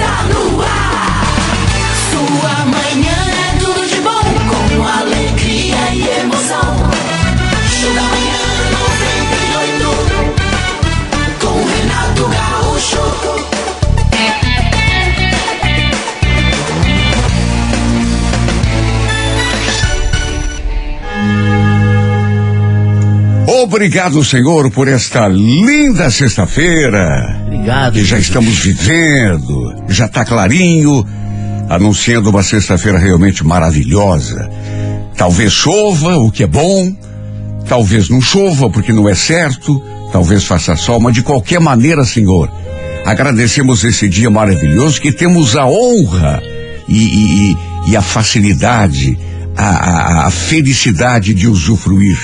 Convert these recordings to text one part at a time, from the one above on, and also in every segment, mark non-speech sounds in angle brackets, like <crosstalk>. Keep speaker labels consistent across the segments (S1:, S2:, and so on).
S1: está no ar. Sua manhã
S2: Obrigado, Senhor, por esta linda sexta-feira.
S3: Obrigado.
S2: Que já estamos vivendo, já está clarinho, anunciando uma sexta-feira realmente maravilhosa. Talvez chova, o que é bom, talvez não chova, porque não é certo, talvez faça sol, mas de qualquer maneira, Senhor, agradecemos esse dia maravilhoso que temos a honra e- e- e a facilidade, a, a- a felicidade de usufruir.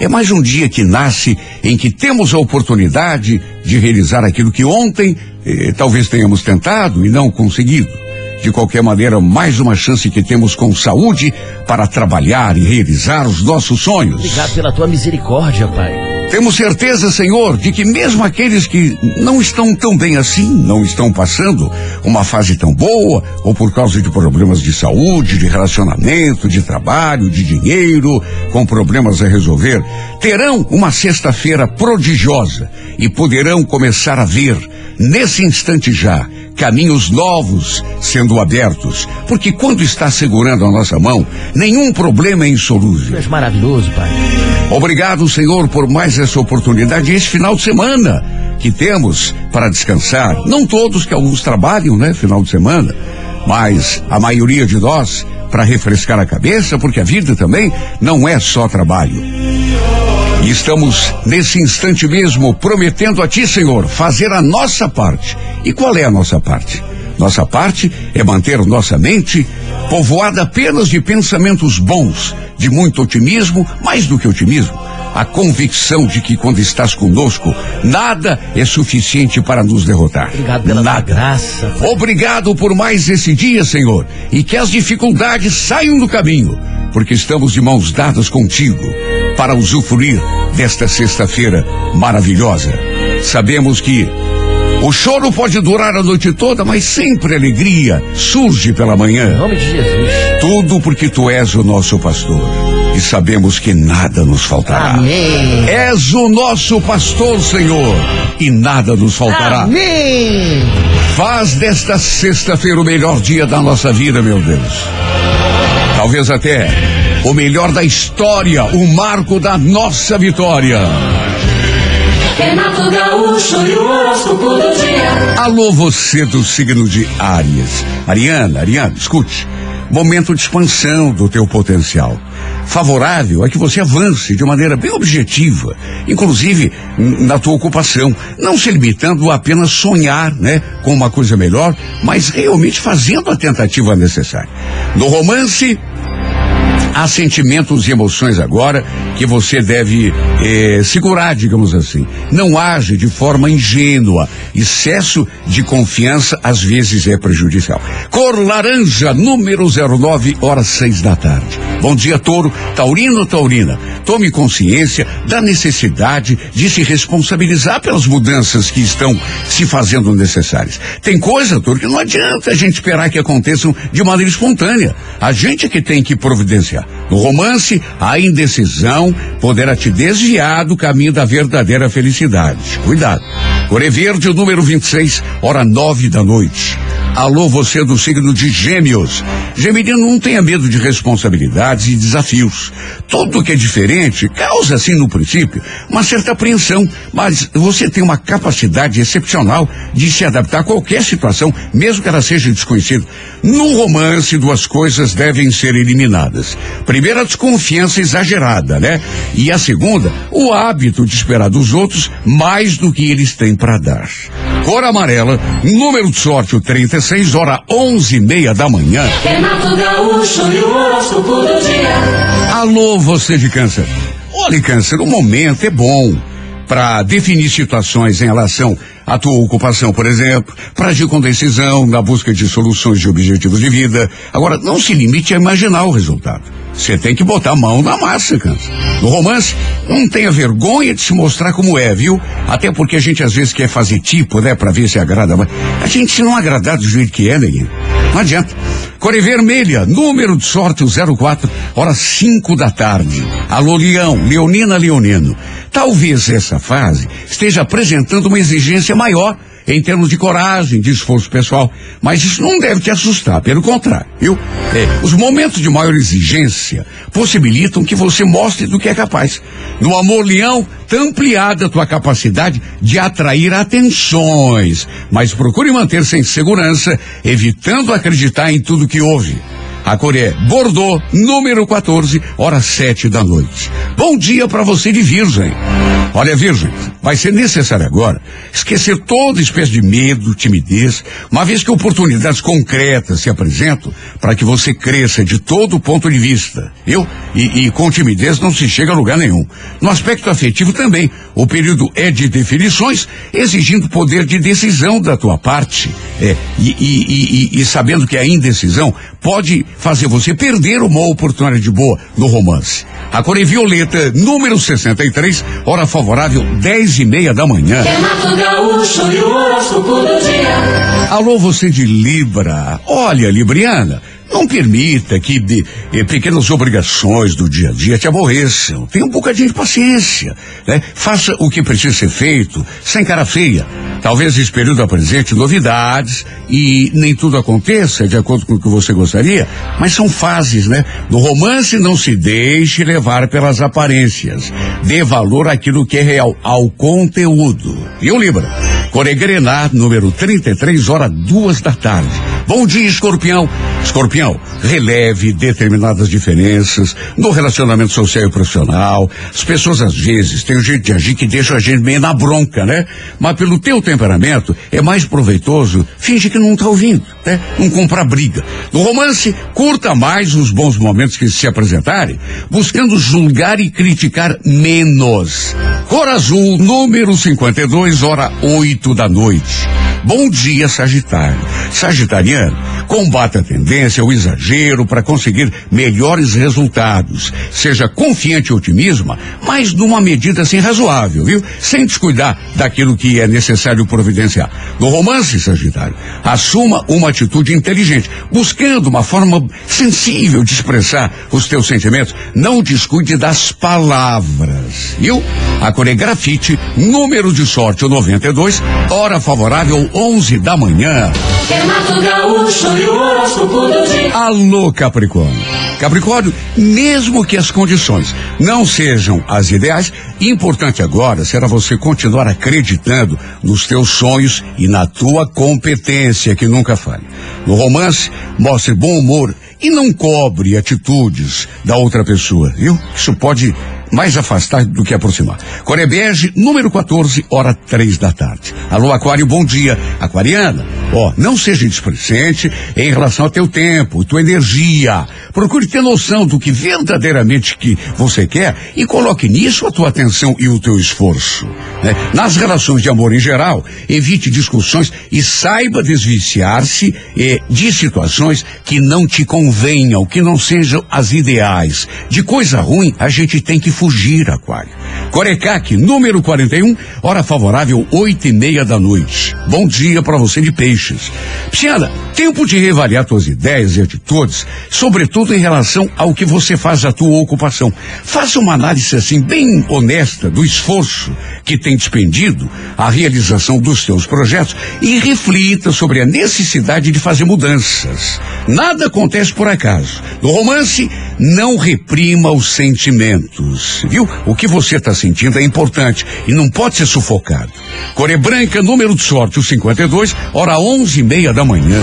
S2: É mais um dia que nasce em que temos a oportunidade de realizar aquilo que ontem eh, talvez tenhamos tentado e não conseguido. De qualquer maneira, mais uma chance que temos com saúde para trabalhar e realizar os nossos sonhos.
S3: Obrigado pela tua misericórdia, Pai.
S2: Temos certeza, Senhor, de que mesmo aqueles que não estão tão bem assim, não estão passando uma fase tão boa, ou por causa de problemas de saúde, de relacionamento, de trabalho, de dinheiro, com problemas a resolver, terão uma sexta-feira prodigiosa e poderão começar a ver, nesse instante já, caminhos novos sendo abertos, porque quando está segurando a nossa mão, nenhum problema é insolúvel.
S3: és maravilhoso, Pai.
S2: Obrigado, Senhor, por mais essa oportunidade, esse final de semana que temos para descansar. Não todos, que alguns trabalham, né, final de semana, mas a maioria de nós para refrescar a cabeça, porque a vida também não é só trabalho. E estamos nesse instante mesmo prometendo a Ti, Senhor, fazer a nossa parte. E qual é a nossa parte? Nossa parte é manter nossa mente povoada apenas de pensamentos bons, de muito otimismo, mais do que otimismo. A convicção de que quando estás conosco, nada é suficiente para nos derrotar.
S3: Obrigado pela
S2: nada.
S3: graça. Pai.
S2: Obrigado por mais esse dia, Senhor, e que as dificuldades saiam do caminho, porque estamos de mãos dadas contigo para usufruir desta sexta-feira maravilhosa. Sabemos que o choro pode durar a noite toda, mas sempre alegria surge pela
S3: Em
S2: manhã.
S3: nome de Jesus.
S2: Tudo porque tu és o nosso pastor e sabemos que nada nos faltará.
S3: Amém.
S2: És o nosso pastor, Senhor, e nada nos faltará.
S3: Amém.
S2: Faz desta sexta-feira o melhor dia da nossa vida, meu Deus. Talvez até o melhor da história, o marco da nossa vitória.
S1: Renato Gaúcho e o horóscopo do dia.
S2: Alô, você do signo de Áries. Ariana, Ariana, escute. Momento de expansão do teu potencial. Favorável a que você avance de maneira bem objetiva, inclusive na tua ocupação, não se limitando a apenas sonhar, né, com uma coisa melhor, mas realmente fazendo a tentativa necessária. No romance, há sentimentos e emoções agora que você deve eh, segurar, digamos assim. Não age de forma ingênua. Excesso de confiança às vezes é prejudicial. Cor laranja, número 09, horas seis da tarde. Bom dia, touro. Taurino, taurina. Tome consciência da necessidade de se responsabilizar pelas mudanças que estão se fazendo necessárias. Tem coisa, touro, que não adianta a gente esperar que aconteçam de maneira espontânea. A gente é que tem que providenciar. No romance, a indecisão poderá te desviar do caminho da verdadeira felicidade. Cuidado. Coré Verde, número 26, hora nove da noite. Alô, você do signo de Gêmeos. Gemelino não tenha medo de responsabilidades e desafios. Tudo que é diferente causa, assim, no princípio, uma certa apreensão, mas você tem uma capacidade excepcional de se adaptar a qualquer situação, mesmo que ela seja desconhecida. No romance, duas coisas devem ser eliminadas. Primeiro, a desconfiança exagerada, né? E a segunda, o hábito de esperar dos outros mais do que eles têm para dar. Cor amarela, número de sorte o 36, hora onze e meia da manhã.
S1: Renato Gaúcho e o horóscopo do dia.
S2: Alô, você de câncer. Olha, câncer, o momento é bom para definir situações em relação à tua ocupação, por exemplo, para agir com decisão na busca de soluções de objetivos de vida. Agora, não se limite a imaginar o resultado. Você tem que botar a mão na massa, cara. No romance, não tenha vergonha de se mostrar como é, viu? Até porque a gente às vezes quer fazer tipo, né, pra ver se agrada, mas a gente se não agradar do jeito que é, neguinho, não adianta. Cor vermelha, número de sorte o 04, hora 5 da tarde. Alô, Leão, Leonina Leonino. Talvez essa fase esteja apresentando uma exigência maior em termos de coragem, de esforço pessoal. Mas isso não deve te assustar, pelo contrário, viu? É, os momentos de maior exigência possibilitam que você mostre do que é capaz. No amor leão, tá ampliada a tua capacidade de atrair atenções, mas procure manter-se em segurança, evitando acreditar em tudo que ouve. A cor é Bordeaux, número 14, hora 7 da noite. Bom dia para você de Virgem. Olha, Virgem, vai ser necessário agora esquecer toda espécie de medo, timidez, uma vez que oportunidades concretas se apresentam para que você cresça de todo ponto de vista, viu? E, e com timidez não se chega a lugar nenhum. No aspecto afetivo também, o período é de definições, exigindo poder de decisão da tua parte. É, e, e, e, e sabendo que a indecisão pode fazer você perder uma oportunidade boa no romance. A cor é violeta, número 63, hora favorável, 10 e meia da manhã.
S1: Renato Gaúcho e o horóscopo do dia.
S2: Alô, você de Libra. Olha, Libriana, não permita que de, eh, pequenas obrigações do dia a dia te aborreçam. Tenha um bocadinho de paciência. Né? Faça o que precisa ser feito, sem cara feia. Talvez esse período apresente novidades e nem tudo aconteça de acordo com o que você gostaria, mas são fases, né? No romance, não se deixe levar pelas aparências. Dê valor àquilo que é real, ao conteúdo. E o Libra? Coregrenar, número 33, hora duas da tarde. Bom dia, escorpião. Escorpião, releve determinadas diferenças no relacionamento social e profissional. As pessoas às vezes têm um jeito de agir que deixa a gente meio na bronca, né? Mas pelo teu temperamento é mais proveitoso finge que não tá ouvindo, né? Não comprar briga. No romance, curta mais os bons momentos que se apresentarem, buscando julgar e criticar menos. Cor azul, número 52, hora 8 da noite. Bom dia, Sagitário. Sagitariano, combata a tendência ao exagero para conseguir melhores resultados. Seja confiante e otimista, mas numa medida assim razoável, viu? Sem descuidar daquilo que é necessário providenciar. No romance, Sagitário, assuma uma atitude inteligente, buscando uma forma sensível de expressar os teus sentimentos. Não descuide das palavras, viu? A cor é grafite, número de sorte o 92, hora favorável 11 da manhã.
S1: Renato
S2: Alô, Capricórnio. Capricórnio, mesmo que as condições não sejam as ideais, importante agora será você continuar acreditando nos teus sonhos e na tua competência, que nunca falhe. No romance, mostre bom humor e não cobre atitudes da outra pessoa, viu? Isso pode mais afastar do que aproximar. Corebege, número 14, hora três da tarde. Alô, Aquário, bom dia. Aquariana, ó, não seja displicente em relação ao teu tempo, tua energia. Procure ter noção do que verdadeiramente que você quer e coloque nisso a tua atenção e o teu esforço. né? Nas relações de amor em geral, evite discussões e saiba desviciar-se eh, de situações que não te convenham, que não sejam as ideais. De coisa ruim, a gente tem que fugir, Aquário. Corecaque, número 41, hora favorável, oito e meia da noite. Bom dia para você de peixes. Pisciana, tempo de reavaliar tuas ideias e atitudes, sobretudo em relação ao que você faz a tua ocupação. Faça uma análise assim bem honesta do esforço que tem despendido a realização dos teus projetos e reflita sobre a necessidade de fazer mudanças. Nada acontece por acaso. No romance, não reprima os sentimentos, viu? O que você está sentindo é importante e não pode ser sufocado. Coré Branca, número de sorte, o 52, hora onze e meia da manhã.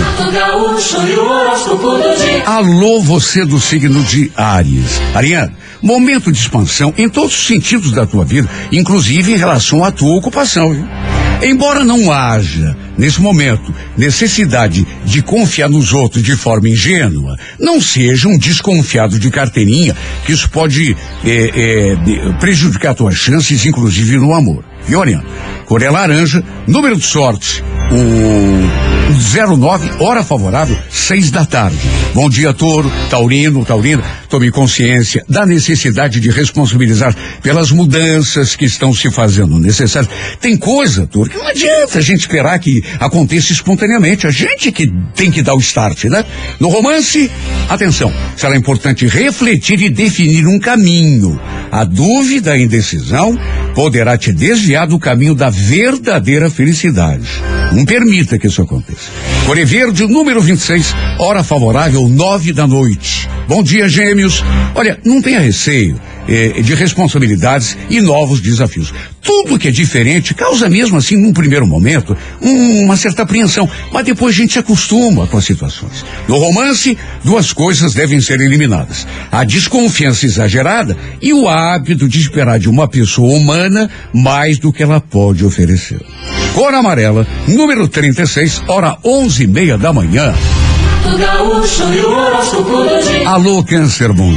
S2: Alô, você do signo de Áries. Ariane, momento de expansão em todos os sentidos da tua vida, inclusive em relação à tua ocupação. Viu? Embora não haja, nesse momento, necessidade de confiar nos outros de forma ingênua, não seja um desconfiado de carteirinha, que isso pode eh, de- prejudicar tuas chances, inclusive no amor. Ariane? Cor é laranja, número de sorte, o 09, hora favorável, seis da tarde. Bom dia, Touro, Taurino, Taurina. Tome consciência da necessidade de responsabilizar pelas mudanças que estão se fazendo necessárias. Tem coisa, Touro, que não adianta a gente esperar que aconteça espontaneamente. A gente que tem que dar o start, né? No romance, atenção, será importante refletir e definir um caminho. A dúvida, a indecisão, poderá te desviar do caminho da verdadeira felicidade. Não permita que isso aconteça. Core Verde, número 26, hora favorável, nove da noite. Bom dia, gêmeos. Olha, não tenha receio eh, de responsabilidades e novos desafios. Tudo que é diferente causa mesmo assim, num primeiro momento, um- uma certa apreensão, mas depois a gente se acostuma com as situações. No romance, duas coisas devem ser eliminadas: a desconfiança exagerada e o hábito de esperar de uma pessoa humana mais do que ela pode oferecer. Cor amarela, número 36, hora onze e meia da manhã. Alô, Câncer, bom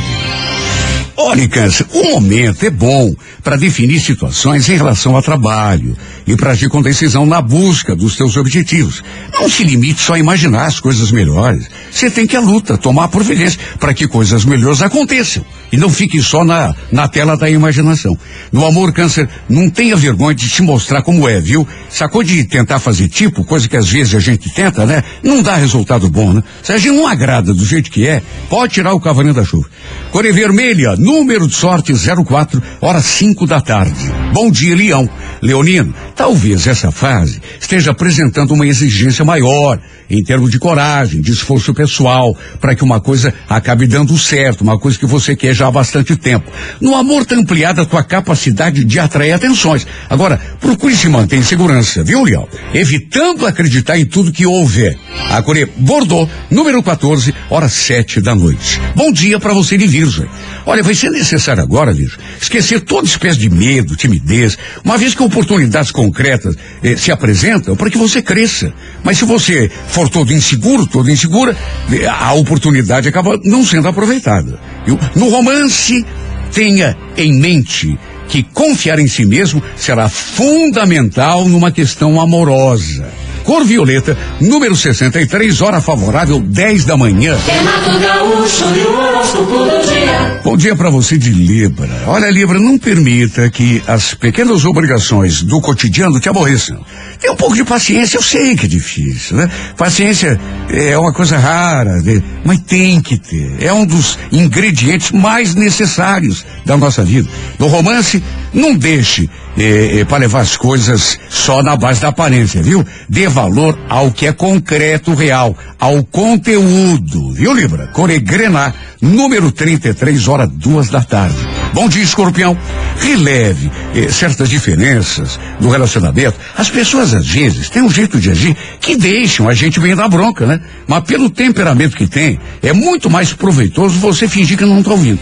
S2: Câncer, o momento é bom para definir situações em relação ao trabalho e para agir com decisão na busca dos seus objetivos. Não se limite só a imaginar as coisas melhores. Você tem que a luta, tomar providência para que coisas melhores aconteçam. E não fique só na, na tela da imaginação. No amor, Câncer, não tenha vergonha de se mostrar como é, viu? Sacou de tentar fazer tipo, coisa que às vezes a gente tenta, né? Não dá resultado bom, né? Se a gente não agrada do jeito que é, pode tirar o cavalinho da chuva. Core Vermelha, número de sorte 04, hora 5 da tarde. Bom dia, Leão. Leonino, talvez essa fase esteja apresentando uma exigência maior em termos de coragem, de esforço pessoal, para que uma coisa acabe dando certo, uma coisa que você quer já há bastante tempo. No amor está ampliada a tua capacidade de atrair atenções. Agora, procure se manter em segurança, viu, Leão? Evitando acreditar em tudo que houver. A Core Bordeaux, número 14, hora 7 da noite. Bom dia para você de Virgem. Olha, vai ser necessário agora, Virgem, esquecer toda espécie de medo, timidez, uma vez que oportunidades concretas eh, se apresentam para que você cresça. Mas se você for todo inseguro, toda insegura, eh, a oportunidade acaba não sendo aproveitada. Viu? No romance, tenha em mente que confiar em si mesmo será fundamental numa questão amorosa. Cor violeta, número 63, hora favorável, 10 da manhã.
S1: Gaúcho dia.
S2: Bom dia para você de Libra. Olha, Libra, não permita que as pequenas obrigações do cotidiano te aborreçam. Tenha um pouco de paciência, eu sei que é difícil, né? Paciência é uma coisa rara, mas tem que ter. É um dos ingredientes mais necessários da nossa vida. No romance, não deixe eh, eh, para levar as coisas só na base da aparência, viu? Dê valor ao que é concreto, real, ao conteúdo, viu, Libra? Coregrenar, número 33, hora duas da tarde. Bom dia, escorpião. Releve eh, certas diferenças no relacionamento. As pessoas, às vezes, têm um jeito de agir que deixam a gente meio na bronca, né? Mas pelo temperamento que tem, é muito mais proveitoso você fingir que não está ouvindo.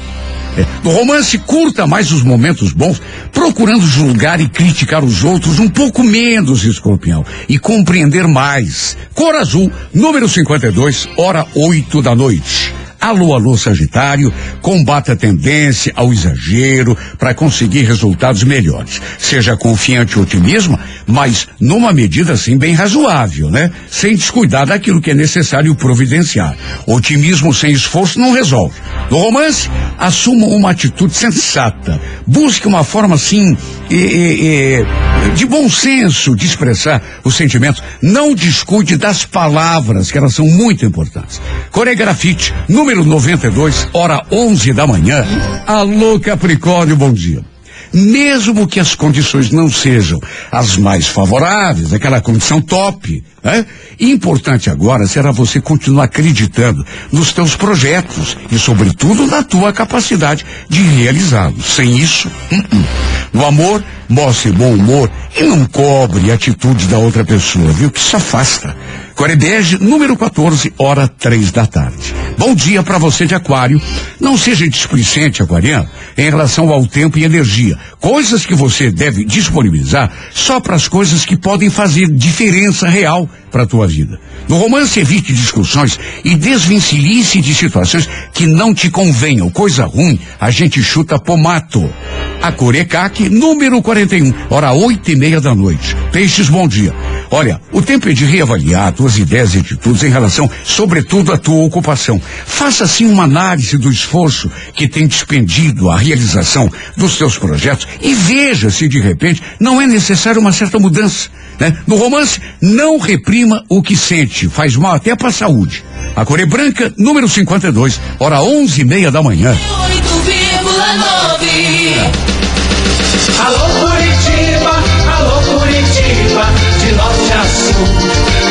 S2: É, No romance, curta mais os momentos bons, procurando julgar e criticar os outros um pouco menos, escorpião, e compreender mais. Cor azul, número 52, hora 8 da noite. Alô, alô, Sagitário, combata a tendência ao exagero para conseguir resultados melhores. Seja confiante e otimismo, mas numa medida assim bem razoável, né? Sem descuidar daquilo que é necessário providenciar. Otimismo sem esforço não resolve. No romance, assuma uma atitude sensata. Busque uma forma assim eh, eh, eh, de bom senso de expressar os sentimentos. Não descuide das palavras, que elas são muito importantes. Coregrafite, número 92, hora 11 da manhã. Alô, Capricórnio, bom dia. Mesmo que as condições não sejam as mais favoráveis, aquela condição top, né? Importante agora será você continuar acreditando nos teus projetos e, sobretudo, na tua capacidade de realizá-los. Sem isso, uh-uh. no amor, mostre bom humor e não cobre a atitude da outra pessoa, viu? Que isso afasta. Corebege, número 14, hora três da tarde. Bom dia para você de aquário. Não seja displicente, aquariano, em relação ao tempo e energia. Coisas que você deve disponibilizar só para as coisas que podem fazer diferença real para a tua vida. No romance, evite discussões e desvencilhe-se de situações que não te convenham. Coisa ruim, a gente chuta pomato. A Corecaque, número 41, hora oito e meia da noite. Peixes, bom dia. Olha, o tempo é de reavaliar tuas ideias e atitudes em relação, sobretudo, à tua ocupação. Faça, assim, uma análise do esforço que tem despendido a realização dos teus projetos e veja se, de repente, não é necessária uma certa mudança. Né? No romance, não reprima o que sente, faz mal até para a saúde. A Core Branca, número 52, hora onze e meia da manhã.
S1: 8,9
S4: Alô Curitiba, alô Curitiba, de norte a sul.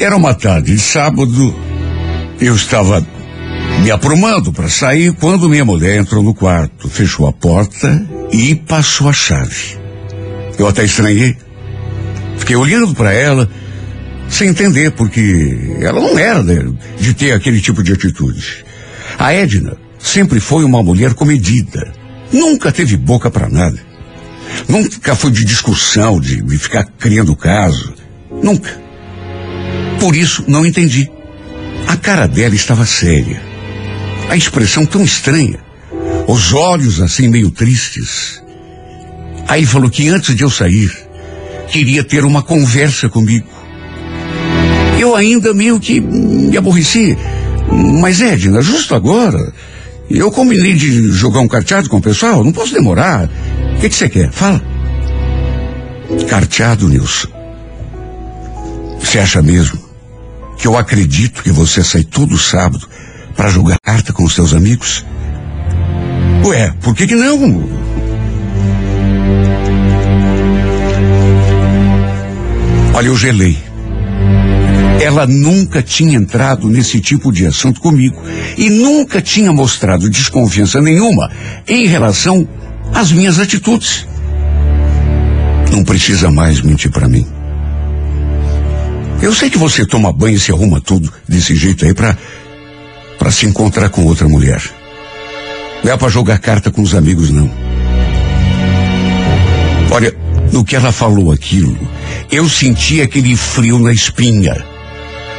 S2: Era uma tarde de sábado, eu estava me aprumando para sair quando minha mulher entrou no quarto, fechou a porta e passou a chave. Eu até estranhei. Fiquei olhando para ela, sem entender, porque ela não era de, de ter aquele tipo de atitude. A Edna sempre foi uma mulher comedida. Nunca teve boca para nada. Nunca foi de discussão, de, de ficar criando caso. Nunca. Por isso, não entendi. A cara dela estava séria. A expressão tão estranha. Os olhos assim meio tristes. Aí falou que antes de eu sair, queria ter uma conversa comigo. Eu ainda meio que me aborreci. Mas Edna, justo agora, eu combinei de jogar um carteado com o pessoal, não posso demorar. O que que você quer? Fala. Carteado, Nilson. Você acha mesmo que eu acredito que você sai todo sábado para jogar carta com os seus amigos? Ué, por que que não? Olha, eu gelei. Ela nunca tinha entrado nesse tipo de assunto comigo e nunca tinha mostrado desconfiança nenhuma em relação às minhas atitudes. Não precisa mais mentir para mim. Eu sei que você toma banho e se arruma tudo desse jeito aí pra, pra se encontrar com outra mulher. Não é pra jogar carta com os amigos, não. Olha, no que ela falou aquilo, eu senti aquele frio na espinha.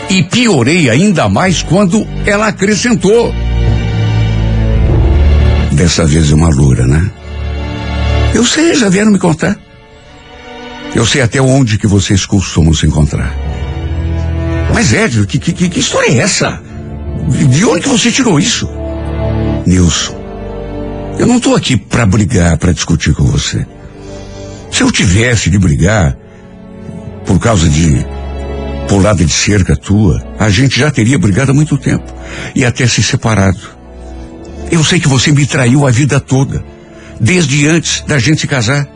S2: E piorei ainda mais quando ela acrescentou. Dessa vez é uma loura, né? Eu sei, já vieram me contar. Eu sei até onde que vocês costumam se encontrar. Mas Ed, que, que, que história é essa? De onde que você tirou isso? Nilson, eu não estou aqui para brigar, para discutir com você. Se eu tivesse de brigar por causa de pulada de cerca tua, a gente já teria brigado há muito tempo e até se separado. Eu sei que você me traiu a vida toda, desde antes da gente se casar.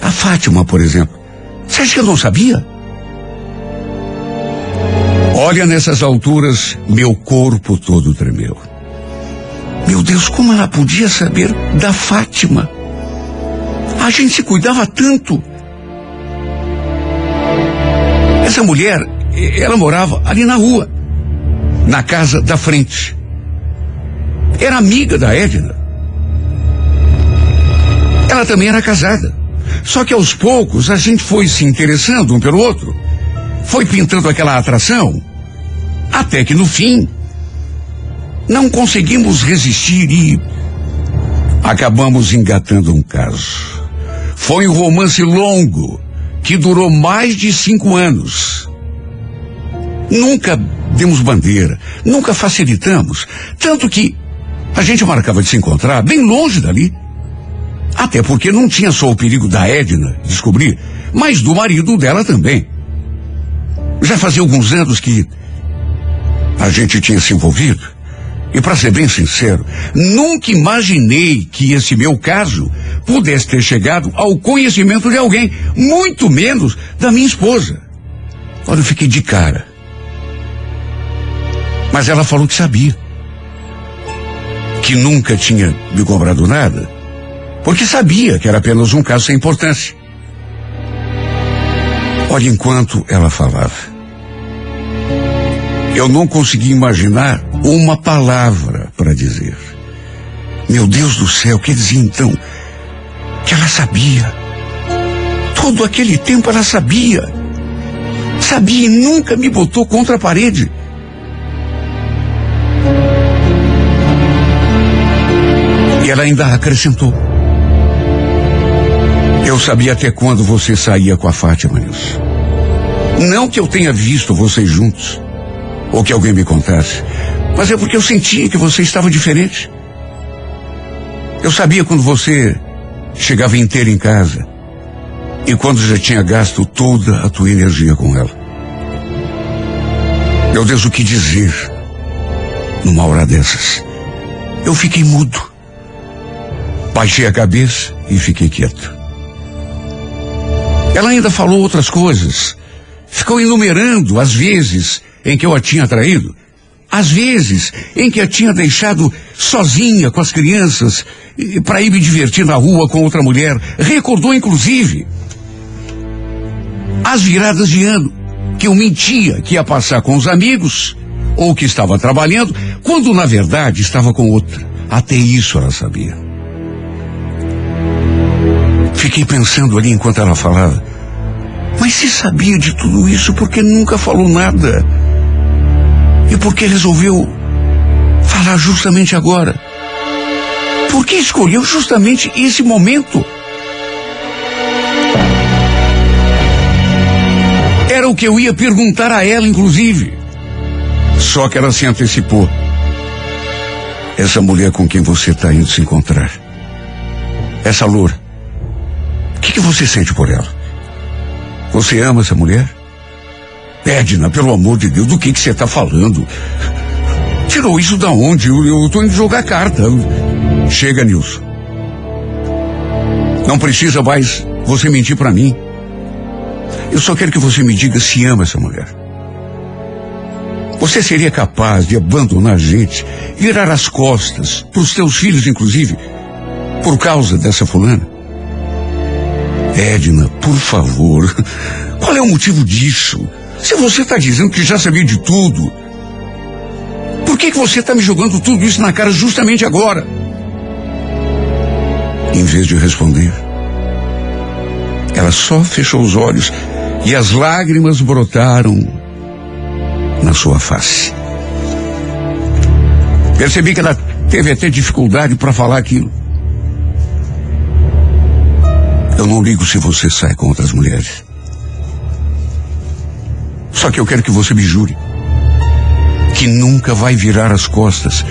S2: A Fátima, por exemplo. Você acha que eu não sabia? Olha, nessas alturas, meu corpo todo tremeu. Meu Deus, como ela podia saber da Fátima? A gente se cuidava tanto. Essa mulher, ela morava ali na rua, na casa da frente. Era amiga da Edna. Ela também era casada. Só que aos poucos a gente foi se interessando um pelo outro. Foi pintando aquela atração. Até que no fim, não conseguimos resistir e acabamos engatando um caso. Foi um romance longo que durou mais de cinco anos. Nunca demos bandeira, nunca facilitamos, tanto que a gente marcava de se encontrar bem longe dali. Até porque não tinha só o perigo da Edna descobrir, mas do marido dela também. Já fazia alguns anos que a gente tinha se envolvido. E para ser bem sincero, nunca imaginei que esse meu caso pudesse ter chegado ao conhecimento de alguém, muito menos da minha esposa. Olha, eu fiquei de cara. Mas ela falou que sabia. Que nunca tinha me cobrado nada, porque sabia que era apenas um caso sem importância. Olha, enquanto ela falava, eu não consegui imaginar uma palavra para dizer. Meu Deus do céu, quer dizer então que ela sabia. Todo aquele tempo ela sabia. Sabia e nunca me botou contra a parede. E ela ainda acrescentou. Eu sabia até quando você saía com a Fátima, Nilson. Não que eu tenha visto vocês juntos, ou que alguém me contasse, mas é porque eu sentia que você estava diferente. Eu sabia quando você chegava inteira em casa e quando já tinha gasto toda a tua energia com ela. Meu Deus, o que dizer numa hora dessas? Eu fiquei mudo. Baixei a cabeça e fiquei quieto. Ela ainda falou outras coisas. Ficou enumerando as vezes em que eu a tinha traído. As vezes em que a tinha deixado sozinha com as crianças para ir me divertir na rua com outra mulher. Recordou, inclusive, as viradas de ano que eu mentia que ia passar com os amigos ou que estava trabalhando, quando na verdade estava com outra. Até isso ela sabia. Fiquei pensando ali enquanto ela falava. Mas se sabia de tudo isso, por que nunca falou nada? E por que resolveu falar justamente agora? Por que escolheu justamente esse momento? Era o que eu ia perguntar a ela, inclusive. Só que ela se antecipou. Essa mulher com quem você está indo se encontrar. Essa loura. O que, que você sente por ela? Você ama essa mulher? Edna, pelo amor de Deus, do que que você está falando? Tirou isso da onde? Eu, eu tô indo jogar carta. Chega, Nilson. Não precisa mais você mentir para mim. Eu só quero que você me diga se ama essa mulher. Você seria capaz de abandonar a gente, virar as costas, para os teus filhos, inclusive, por causa dessa fulana? Edna, por favor, qual é o motivo disso? Se você está dizendo que já sabia de tudo, por que, que você está me jogando tudo isso na cara justamente agora? Em vez de responder, ela só fechou os olhos e as lágrimas brotaram na sua face. Percebi que ela teve até dificuldade para falar aquilo. Eu não ligo se você sai com outras mulheres. Só que eu quero que você me jure que nunca vai virar as costas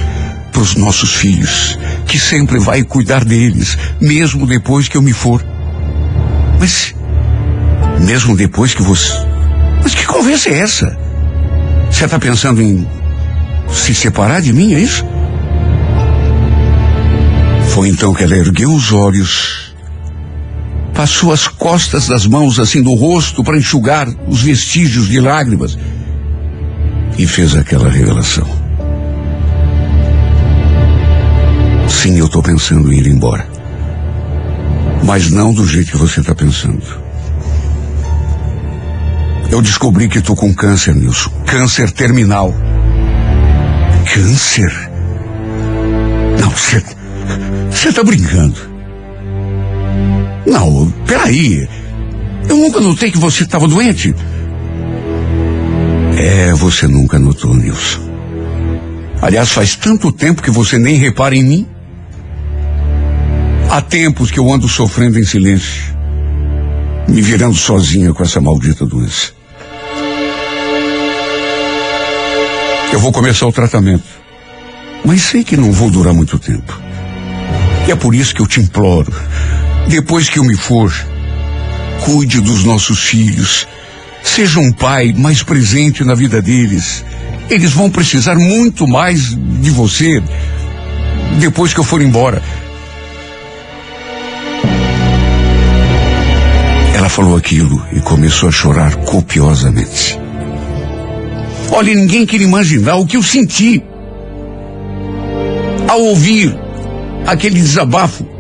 S2: para os nossos filhos, que sempre vai cuidar deles, mesmo depois que eu me for. Mas, mesmo depois que você. Mas que conversa é essa? Você está pensando em se separar de mim, é isso? Foi então que ela ergueu os olhos, passou as costas das mãos assim no rosto para enxugar os vestígios de lágrimas e fez aquela revelação. Sim, eu estou pensando em ir embora. Mas não do jeito que você está pensando. Eu descobri que estou com câncer, Nilson. Câncer terminal. Câncer? Não, você. Você está brincando. Não, peraí. Eu nunca notei que você estava doente. É, você nunca notou, Nilson. Aliás, faz tanto tempo que você nem repara em mim. Há tempos que eu ando sofrendo em silêncio, me virando sozinha com essa maldita doença. Eu vou começar o tratamento, mas sei que não vou durar muito tempo. E é por isso que eu te imploro. Depois que eu me for, cuide dos nossos filhos. Seja um pai mais presente na vida deles. Eles vão precisar muito mais de você depois que eu for embora. Ela falou aquilo e começou a chorar copiosamente. Olha, ninguém quer imaginar o que eu senti ao ouvir aquele desabafo.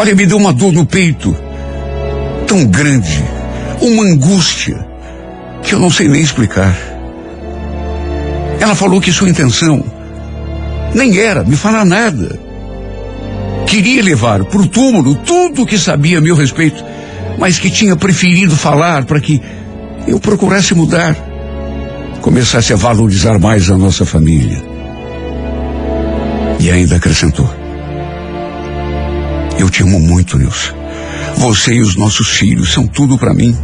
S2: Olha, me deu uma dor no peito tão grande, uma angústia que eu não sei nem explicar. Ela falou que sua intenção nem era me falar nada. Queria levar para o túmulo tudo o que sabia a meu respeito, mas que tinha preferido falar para que eu procurasse mudar, começasse a valorizar mais a nossa família. E ainda acrescentou: Eu te amo muito, Nilson. Você e os nossos filhos são tudo para mim.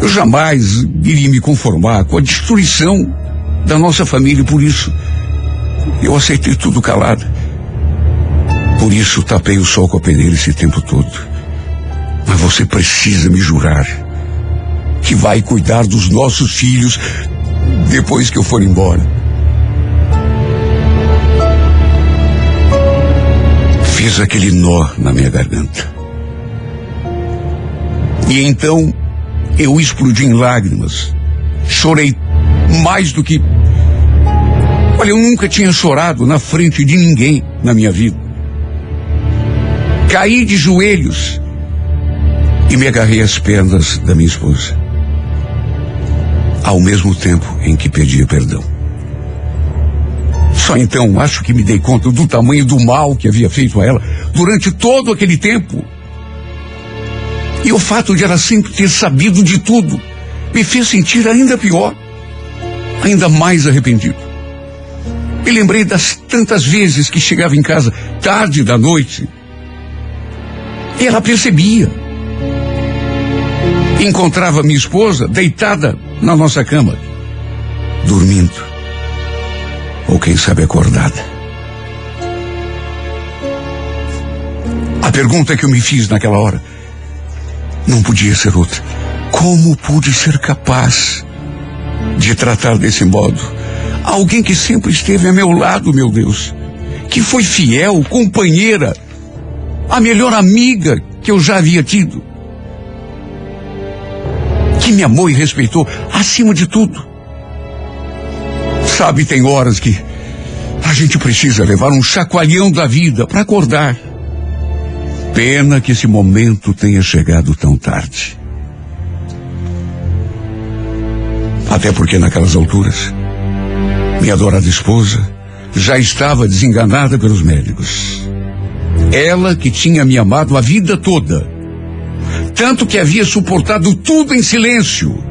S2: Eu jamais iria me conformar com a destruição da nossa família, por isso eu aceitei tudo calado. Por isso tapei o sol com a peneira esse tempo todo. Mas você precisa me jurar que vai cuidar dos nossos filhos depois que eu for embora. Fiz aquele nó na minha garganta. E então eu explodi em lágrimas. Chorei mais do que. Olha, eu nunca tinha chorado na frente de ninguém na minha vida. Caí de joelhos e me agarrei às pernas da minha esposa. Ao mesmo tempo em que pedia perdão. Só então acho que me dei conta do tamanho do mal que havia feito a ela durante todo aquele tempo. E o fato de ela sempre ter sabido de tudo me fez sentir ainda pior, ainda mais arrependido. Me lembrei das tantas vezes que chegava em casa tarde da noite e ela percebia. Encontrava minha esposa deitada na nossa cama, dormindo. Ou quem sabe acordada. A pergunta que eu me fiz naquela hora não podia ser outra. Como pude ser capaz de tratar desse modo alguém que sempre esteve a meu lado, meu Deus, que foi fiel, companheira, a melhor amiga que eu já havia tido, que me amou e respeitou acima de tudo. Sabe, tem horas que a gente precisa levar um chacoalhão da vida para acordar. Pena que esse momento tenha chegado tão tarde. Até porque naquelas alturas, minha adorada esposa já estava desenganada pelos médicos. Ela que tinha me amado a vida toda. Tanto que havia suportado tudo em silêncio.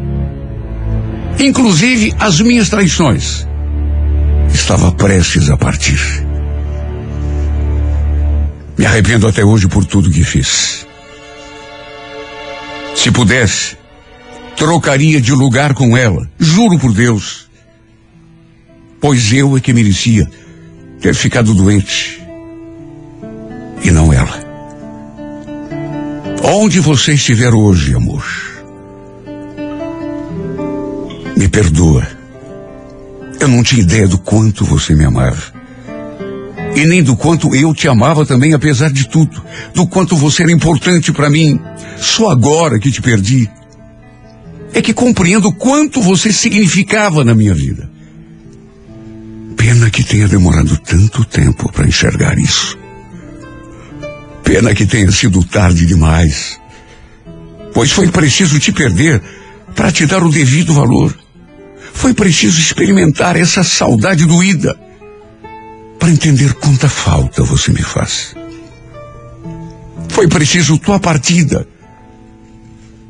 S2: Inclusive as minhas traições. Estava prestes a partir. Me arrependo até hoje por tudo que fiz. Se pudesse, trocaria de lugar com ela, juro por Deus. Pois eu é que merecia ter ficado doente. E não ela. Onde você estiver hoje, amor, me perdoa. Eu não tinha ideia do quanto você me amava. E nem do quanto eu te amava também, apesar de tudo. Do quanto você era importante para mim. Só agora que te perdi. É que compreendo quanto você significava na minha vida. Pena que tenha demorado tanto tempo para enxergar isso. Pena que tenha sido tarde demais. Pois foi preciso te perder para te dar o devido valor. Foi preciso experimentar essa saudade doída para entender quanta falta você me faz. Foi preciso tua partida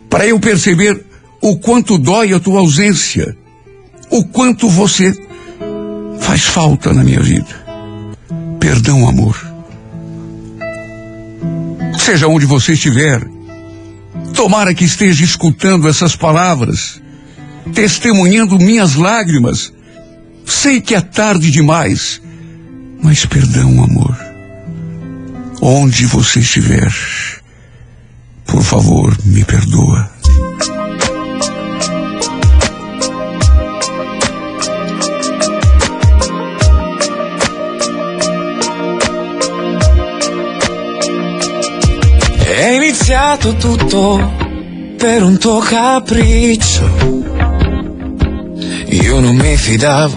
S2: para eu perceber o quanto dói a tua ausência, o quanto você faz falta na minha vida. Perdão, amor. Seja onde você estiver, tomara que esteja escutando essas palavras, testemunhando minhas lágrimas. Sei que é tarde demais, mas perdão, amor. onde você estiver, por favor, me perdoa.
S5: È iniziato tutto per un tuo capriccio. Io non mi fidavo,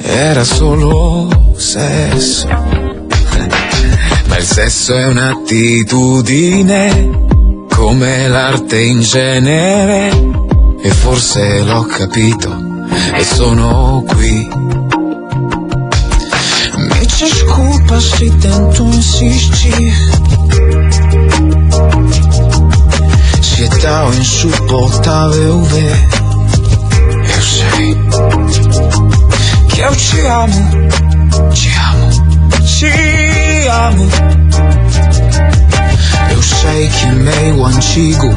S5: era solo sesso. Ma il sesso è un'attitudine, come l'arte in genere. E forse l'ho capito e sono qui. Me desculpa se tento insistir. Se é tão insuportável ver. Eu te amo, te amo, te amo. Eu sei que meio antigo,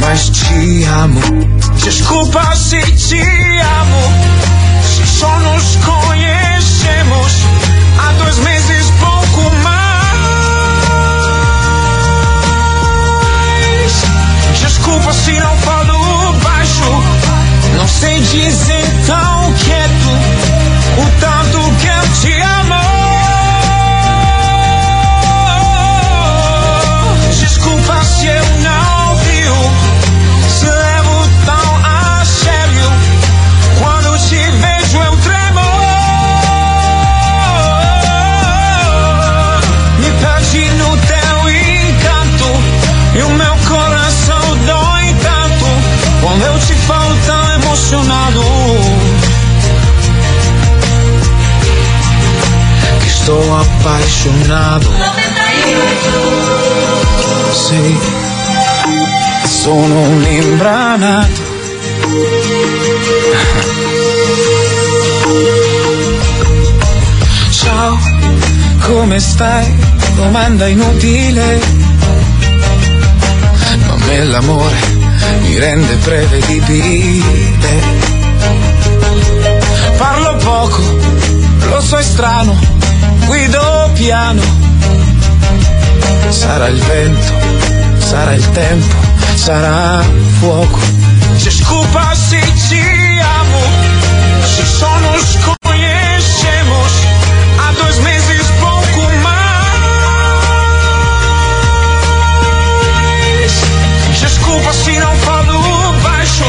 S5: mas te amo. Desculpa se te amo, se só nos conhecemos há dois meses, pouco mais. Desculpa se não falo baixo, não sei dizer tão quieto o tanto que eu te amo. Desculpa se eu não estou apaixonado. Sei, sono un imbranato. Ciao, come stai? Domanda inutile. Ma me l'amore mi rende prevedibile. Parlo poco, lo so è strano, guido piano. Sarà il vento, sarà il tempo, sarà fuoco. Desculpa se te amo, se só nos conhecemos há dois meses, pouco mais. Desculpa se não falo baixo,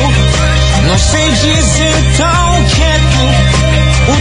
S5: não sei dizer tão quieto o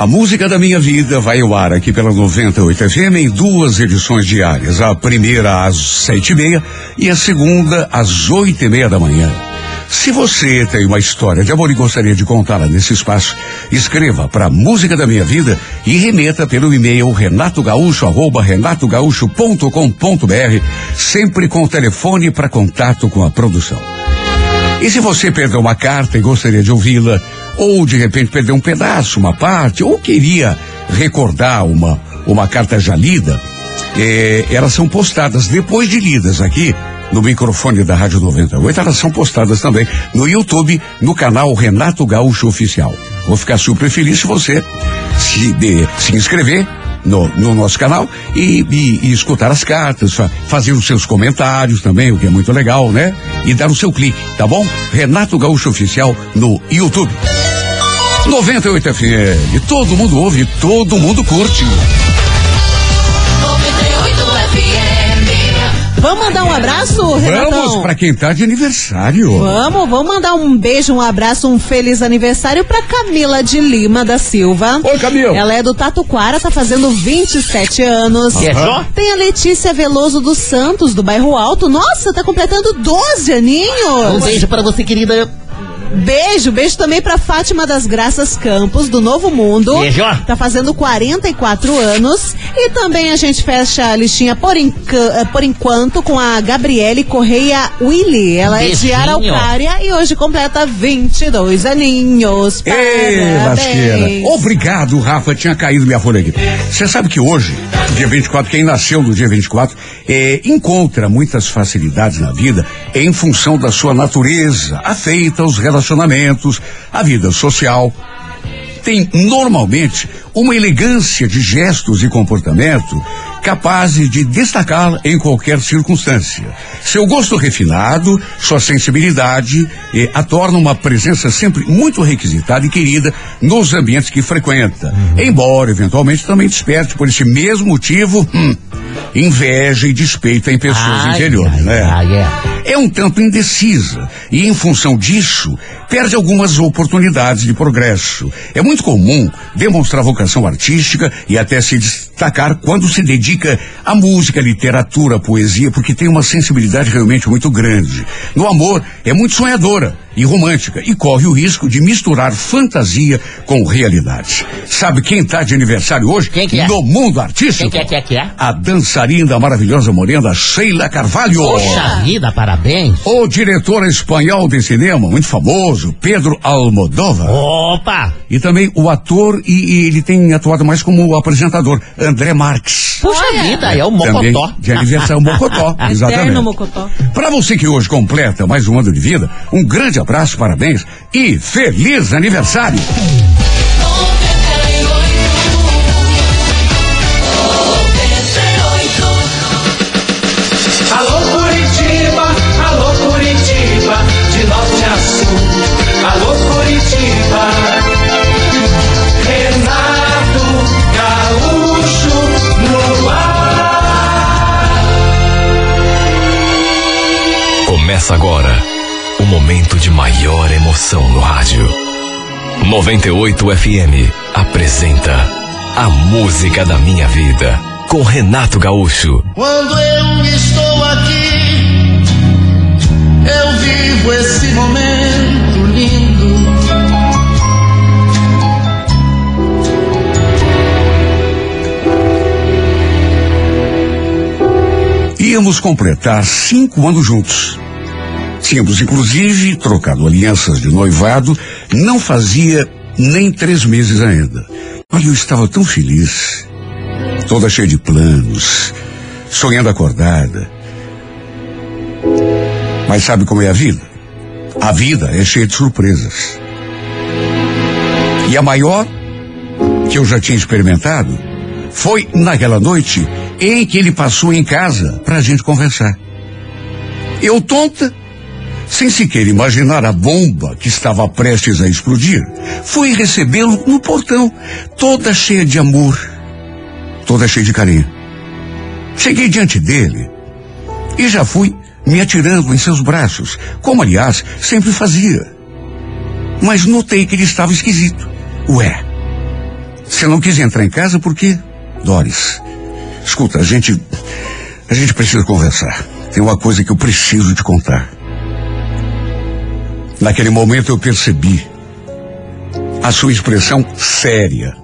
S5: A
S2: música da minha vida vai ao ar aqui pela 98 FM em duas edições diárias. A primeira às sete e meia e a segunda às oito e meia da manhã. Se você tem uma história de amor e gostaria de contá-la nesse espaço, escreva para Música da Minha Vida e remeta pelo e-mail renatogaúcho, arroba renatogaúcho.com.br, sempre com o telefone para contato com a produção. E se você perdeu uma carta e gostaria de ouvi-la, ou de repente perdeu um pedaço, uma parte, ou queria recordar uma, uma carta já lida, eh, elas são postadas depois de lidas aqui no microfone da Rádio 98. Elas são postadas também no YouTube, no canal Renato Gaúcho Oficial. Vou ficar super feliz se você se, de- se inscrever no, no nosso canal e, e- e escutar as cartas, fa- fazer os seus comentários também, o que é muito legal, né? E dar o seu clique, tá bom? Renato Gaúcho Oficial no YouTube. 98 FM, todo mundo ouve, todo mundo curte.
S6: Vamos mandar um abraço, Renatão?
S2: Vamos pra quem tá de aniversário.
S6: Vamos, vamos mandar um beijo, um abraço, um feliz aniversário pra Camila de Lima da Silva.
S2: Oi, Camila.
S6: Ela é do Tatuquara, tá fazendo 27 anos.
S3: É só?
S6: Tem a Letícia Veloso dos Santos, do bairro Alto. Nossa, tá completando 12
S3: Um
S6: aninhos.
S3: beijo pra você, querida.
S6: Beijo, beijo também pra Fátima das Graças Campos, do Novo Mundo.
S3: Beijo.
S6: Tá fazendo 44 anos. E também a gente fecha a listinha por, eh, por enquanto com a Gabriele Correia Willy. Ela é de
S3: Beijinho.
S6: Araucária e hoje completa 22 aninhos.
S2: Ei, lasqueira.
S6: Parabéns.
S2: Obrigado, Rafa. Tinha caído minha folha aqui. Você sabe que hoje, dia 24, quem nasceu no dia 24, eh, encontra muitas facilidades na vida em função da sua natureza, afeita aos relacionamentos, a vida social. Tem normalmente uma elegância de gestos e comportamento capazes de destacá-la em qualquer circunstância. Seu gosto refinado, sua sensibilidade eh, a torna uma presença sempre muito requisitada e querida nos ambientes que frequenta. Embora eventualmente também desperte por esse mesmo motivo hum, inveja e despeito em pessoas
S3: Ai,
S2: inferiores,
S3: ai,
S2: né?
S3: ai, é.
S2: É um tanto indecisa e, em função disso, perde algumas oportunidades de progresso. É muito comum demonstrar vocação artística e até se destacar quando se dedica à música, literatura, poesia, porque tem uma sensibilidade realmente muito grande. No amor, é muito sonhadora e romântica e corre o risco de misturar fantasia com realidade. Sabe quem está de aniversário hoje?
S3: Quem que é?
S2: No mundo artístico?
S3: Quem que é, que é, que é?
S2: A dançarina maravilhosa morena Sheila Carvalho.
S3: Poxa vida, parabéns.
S2: O diretor espanhol de cinema, muito famoso, Pedro Almodóvar.
S3: Opa!
S2: E também o ator, e, e ele tem atuado mais como apresentador, André Marques.
S3: Puxa vida, é o
S2: Também
S3: Mocotó.
S2: de aniversário, Mocotó. <laughs>
S6: Eterno
S2: exatamente.
S6: Mocotó.
S2: Para você que hoje completa mais um ano de vida, um grande abraço, parabéns e feliz aniversário.
S4: Alô Curitiba, alô Curitiba, de norte a sul. Alô Curitiba. Renato Gaúcho no ar.
S7: Começa agora momento de maior emoção no rádio. 98 FM apresenta A Música da Minha Vida com Renato Gaúcho.
S8: Quando eu estou aqui, eu vivo esse momento lindo.
S2: Íamos completar cinco anos juntos. Tínhamos, inclusive, trocado alianças de noivado, não fazia nem três meses ainda. Olha, eu estava tão feliz, toda cheia de planos, sonhando acordada. Mas sabe como é a vida? A vida é cheia de surpresas. E a maior que eu já tinha experimentado foi naquela noite em que ele passou em casa para a gente conversar. Eu tonta, sem sequer imaginar a bomba que estava prestes a explodir, fui recebê-lo no portão, toda cheia de amor, toda cheia de carinho. Cheguei diante dele e já fui me atirando em seus braços, como aliás sempre fazia. Mas notei que ele estava esquisito. Ué, você não quis entrar em casa por quê? Doris, escuta, a gente. A gente precisa conversar. Tem uma coisa que eu preciso te contar. Naquele momento eu percebi a sua expressão séria.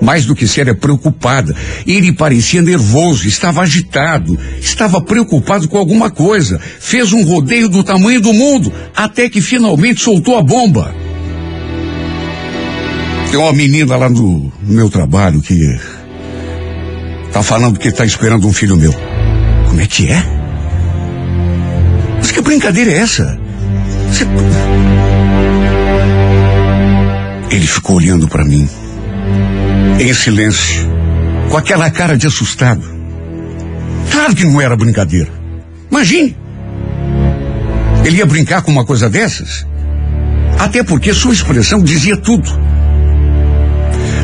S2: Mais do que séria, preocupada. Ele parecia nervoso, estava agitado, estava preocupado com alguma coisa. Fez um rodeio do tamanho do mundo, até que finalmente soltou a bomba. Tem uma menina lá no, no meu trabalho que tá falando que tá esperando um filho meu. Como é que é? Mas que brincadeira é essa? Ele ficou olhando para mim, em silêncio, com aquela cara de assustado. Claro que não era brincadeira. Imagine! Ele ia brincar com uma coisa dessas? Até porque sua expressão dizia tudo.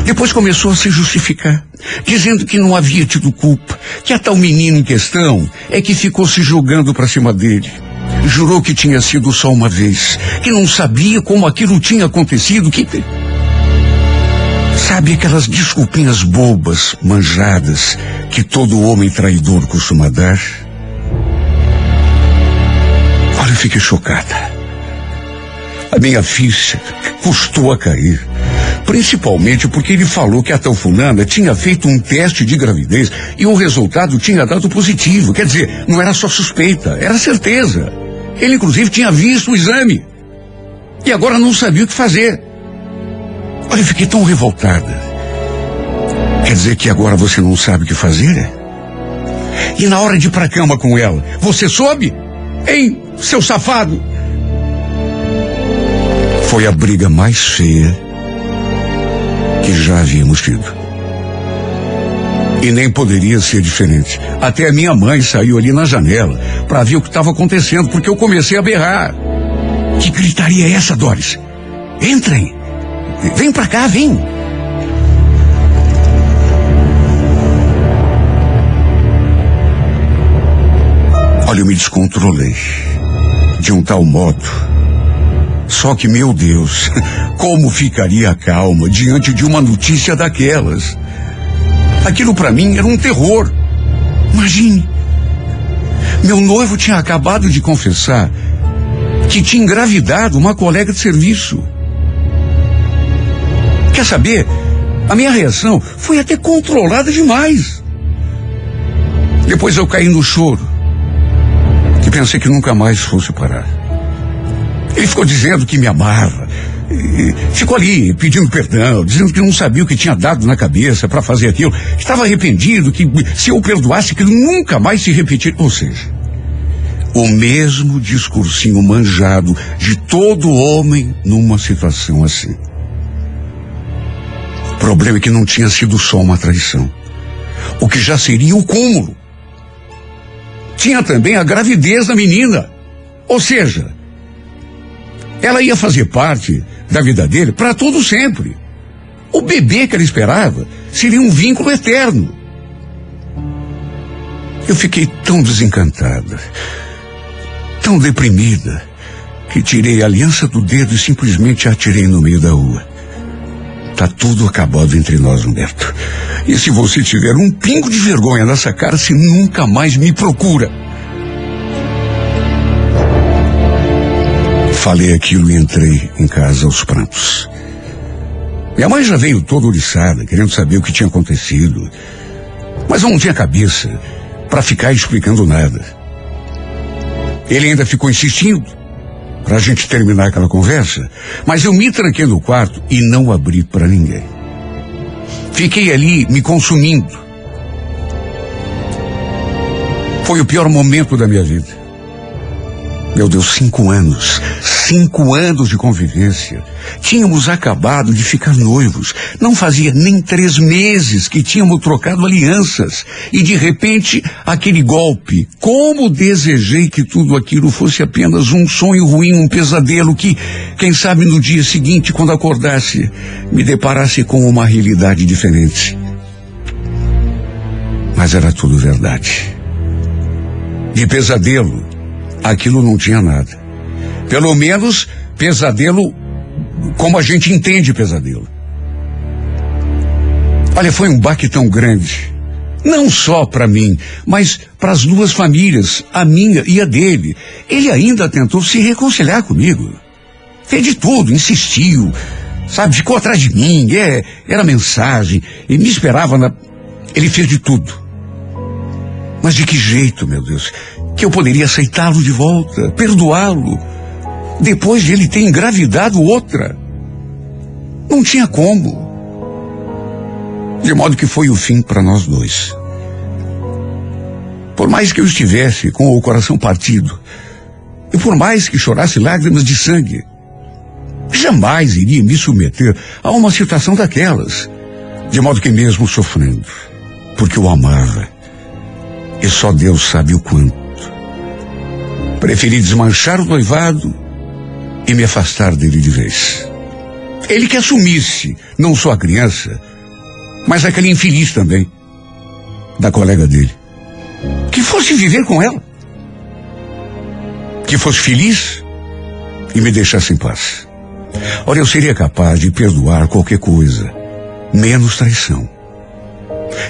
S2: Depois começou a se justificar, dizendo que não havia tido culpa, que a tal menina em questão é que ficou se jogando para cima dele. Jurou que tinha sido só uma vez, que não sabia como aquilo tinha acontecido, que. Sabe aquelas desculpinhas bobas, manjadas, que todo homem traidor costuma dar? Olha, eu fiquei chocada. A minha ficha custou a cair. Principalmente porque ele falou que a tal tinha feito um teste de gravidez e o resultado tinha dado positivo. Quer dizer, não era só suspeita, era certeza. Ele, inclusive, tinha visto o exame. E agora não sabia o que fazer. Olha, eu fiquei tão revoltada. Quer dizer que agora você não sabe o que fazer? E na hora de ir pra cama com ela, você soube? Hein, seu safado? Foi a briga mais feia que já havíamos tido. E nem poderia ser diferente. Até a minha mãe saiu ali na janela para ver o que estava acontecendo, porque eu comecei a berrar. Que gritaria é essa, Doris? Entrem! Vem pra cá, vem! Olha, eu me descontrolei. De um tal modo. Só que, meu Deus, <laughs> como ficaria calma diante de uma notícia daquelas? Aquilo para mim era um terror. Imagine. Meu noivo tinha acabado de confessar que tinha engravidado uma colega de serviço. Quer saber? A minha reação foi até controlada demais. Depois eu caí no choro. E pensei que nunca mais fosse parar. Ele ficou dizendo que me amava. Ficou ali pedindo perdão, dizendo que não sabia o que tinha dado na cabeça para fazer aquilo. Estava arrependido que se eu perdoasse, que nunca mais se repetir. Ou seja, o mesmo discursinho manjado de todo homem numa situação assim. O problema é que não tinha sido só uma traição. O que já seria o cúmulo. Tinha também a gravidez da menina. Ou seja, ela ia fazer parte da vida dele para todo sempre. O bebê que ela esperava seria um vínculo eterno. Eu fiquei tão desencantada, tão deprimida, que tirei a aliança do dedo e simplesmente a atirei no meio da rua. Tá tudo acabado entre nós, Humberto. E se você tiver um pingo de vergonha nessa cara, se nunca mais me procura. Falei aquilo e entrei em casa aos prantos. Minha mãe já veio toda oriçada, querendo saber o que tinha acontecido. Mas eu não tinha cabeça para ficar explicando nada. Ele ainda ficou insistindo para a gente terminar aquela conversa, mas eu me tranquei no quarto e não abri para ninguém. Fiquei ali me consumindo. Foi o pior momento da minha vida. Meu Deus, cinco anos. Cinco anos de convivência. Tínhamos acabado de ficar noivos. Não fazia nem três meses que tínhamos trocado alianças. E de repente, aquele golpe. Como desejei que tudo aquilo fosse apenas um sonho ruim, um pesadelo que, quem sabe no dia seguinte, quando acordasse, me deparasse com uma realidade diferente. Mas era tudo verdade. De pesadelo, aquilo não tinha nada. Pelo menos pesadelo como a gente entende pesadelo. Olha, foi um baque tão grande. Não só para mim, mas para as duas famílias, a minha e a dele. Ele ainda tentou se reconciliar comigo. Fez de tudo, insistiu, sabe, ficou atrás de mim, é, era mensagem, e me esperava na. Ele fez de tudo. Mas de que jeito, meu Deus? Que eu poderia aceitá-lo de volta, perdoá-lo, depois de ele ter engravidado outra? Não tinha como. De modo que foi o fim para nós dois. Por mais que eu estivesse com o coração partido, e por mais que chorasse lágrimas de sangue, jamais iria me submeter a uma situação daquelas. De modo que mesmo sofrendo, porque o amava, e só Deus sabe o quanto, preferi desmanchar o noivado e me afastar dele de vez. Ele que assumisse não só a criança, mas aquele infeliz também, da colega dele. Que fosse viver com ela. Que fosse feliz e me deixasse em paz. Ora, eu seria capaz de perdoar qualquer coisa, menos traição.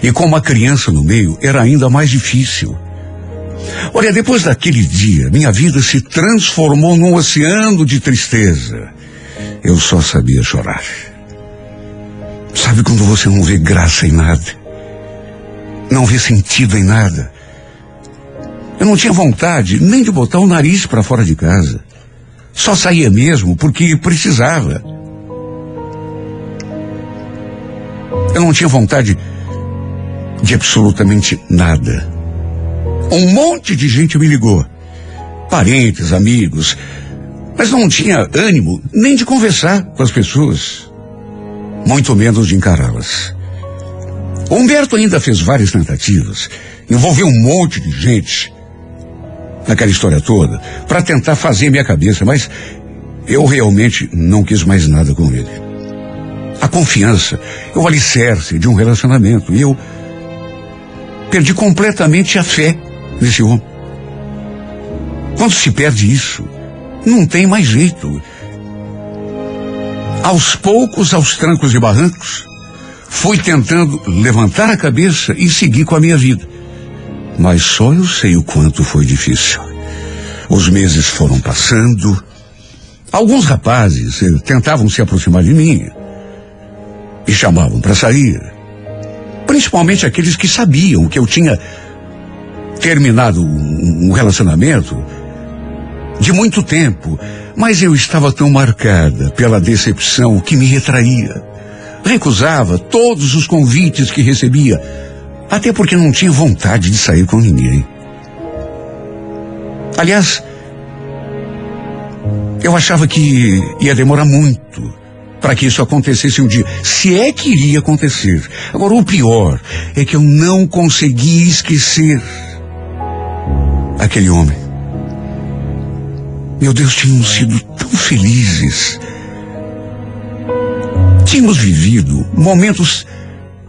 S2: E com uma criança no meio, era ainda mais difícil. Olha, depois daquele dia, minha vida se transformou num oceano de tristeza. Eu só sabia chorar. Sabe quando você não vê graça em nada? Não vê sentido em nada? Eu não tinha vontade nem de botar o nariz para fora de casa. Só saía mesmo porque precisava. Eu não tinha vontade de absolutamente nada. Um monte de gente me ligou. Parentes, amigos. Mas não tinha ânimo nem de conversar com as pessoas. Muito menos de encará-las. Humberto ainda fez várias tentativas. Envolveu um monte de gente naquela história toda para tentar fazer minha cabeça, mas eu realmente não quis mais nada com ele. A confiança o alicerce de um relacionamento e eu perdi completamente a fé nesse homem. Quando se perde isso, não tem mais jeito. Aos poucos, aos trancos e barrancos, fui tentando levantar a cabeça e seguir com a minha vida. Mas só eu sei o quanto foi difícil. Os meses foram passando. Alguns rapazes eh, tentavam se aproximar de mim e chamavam para sair. Principalmente aqueles que sabiam que eu tinha terminado um, relacionamento de muito tempo, mas eu estava tão marcada pela decepção que me retraía. Recusava todos os convites que recebia, até porque não tinha vontade de sair com ninguém. Aliás, eu achava que ia demorar muito para que isso acontecesse um dia, se é que iria acontecer. Agora, o pior é que eu não consegui esquecer aquele homem. Meu Deus, tínhamos sido tão felizes. Tínhamos vivido momentos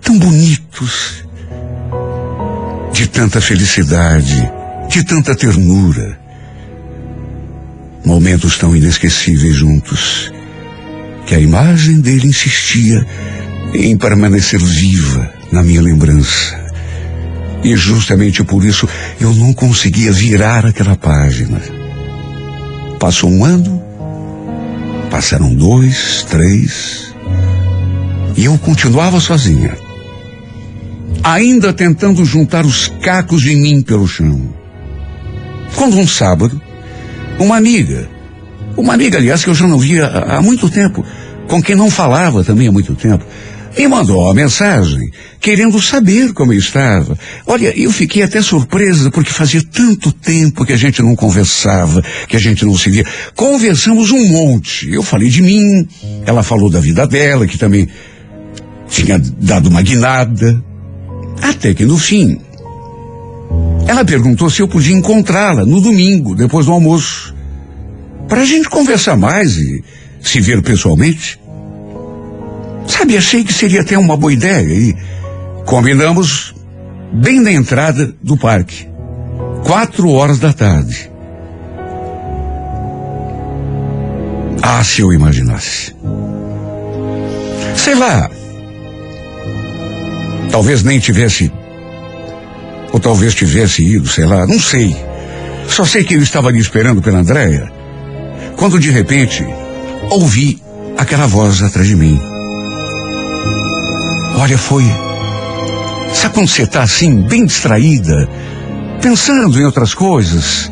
S2: tão bonitos, de tanta felicidade, de tanta ternura. Momentos tão inesquecíveis juntos, que a imagem dele insistia em permanecer viva na minha lembrança. E justamente por isso eu não conseguia virar aquela página. Passou um ano, passaram dois, três, e eu continuava sozinha. Ainda tentando juntar os cacos de mim pelo chão. Quando um sábado, uma amiga, uma amiga, aliás, que eu já não via há, muito tempo, com quem não falava também há muito tempo, me mandou uma mensagem querendo saber como eu estava. Olha, eu fiquei até surpresa porque fazia tanto tempo que a gente não conversava, que a gente não se via. Conversamos um monte. Eu falei de mim, ela falou da vida dela, que também tinha dado uma guinada. Até que no fim, ela perguntou se eu podia encontrá-la no domingo, depois do almoço, para a gente conversar mais e se ver pessoalmente. Sabe, achei que seria até uma boa ideia e combinamos bem na entrada do parque. Quatro horas da tarde. Ah, se eu imaginasse. Sei lá. Talvez nem tivesse. Ou talvez tivesse ido, sei lá, não sei. Só sei que eu estava ali esperando pela Andréia. Quando de repente ouvi aquela voz atrás de mim. Olha, foi. Sabe quando você está assim, bem distraída, pensando em outras coisas?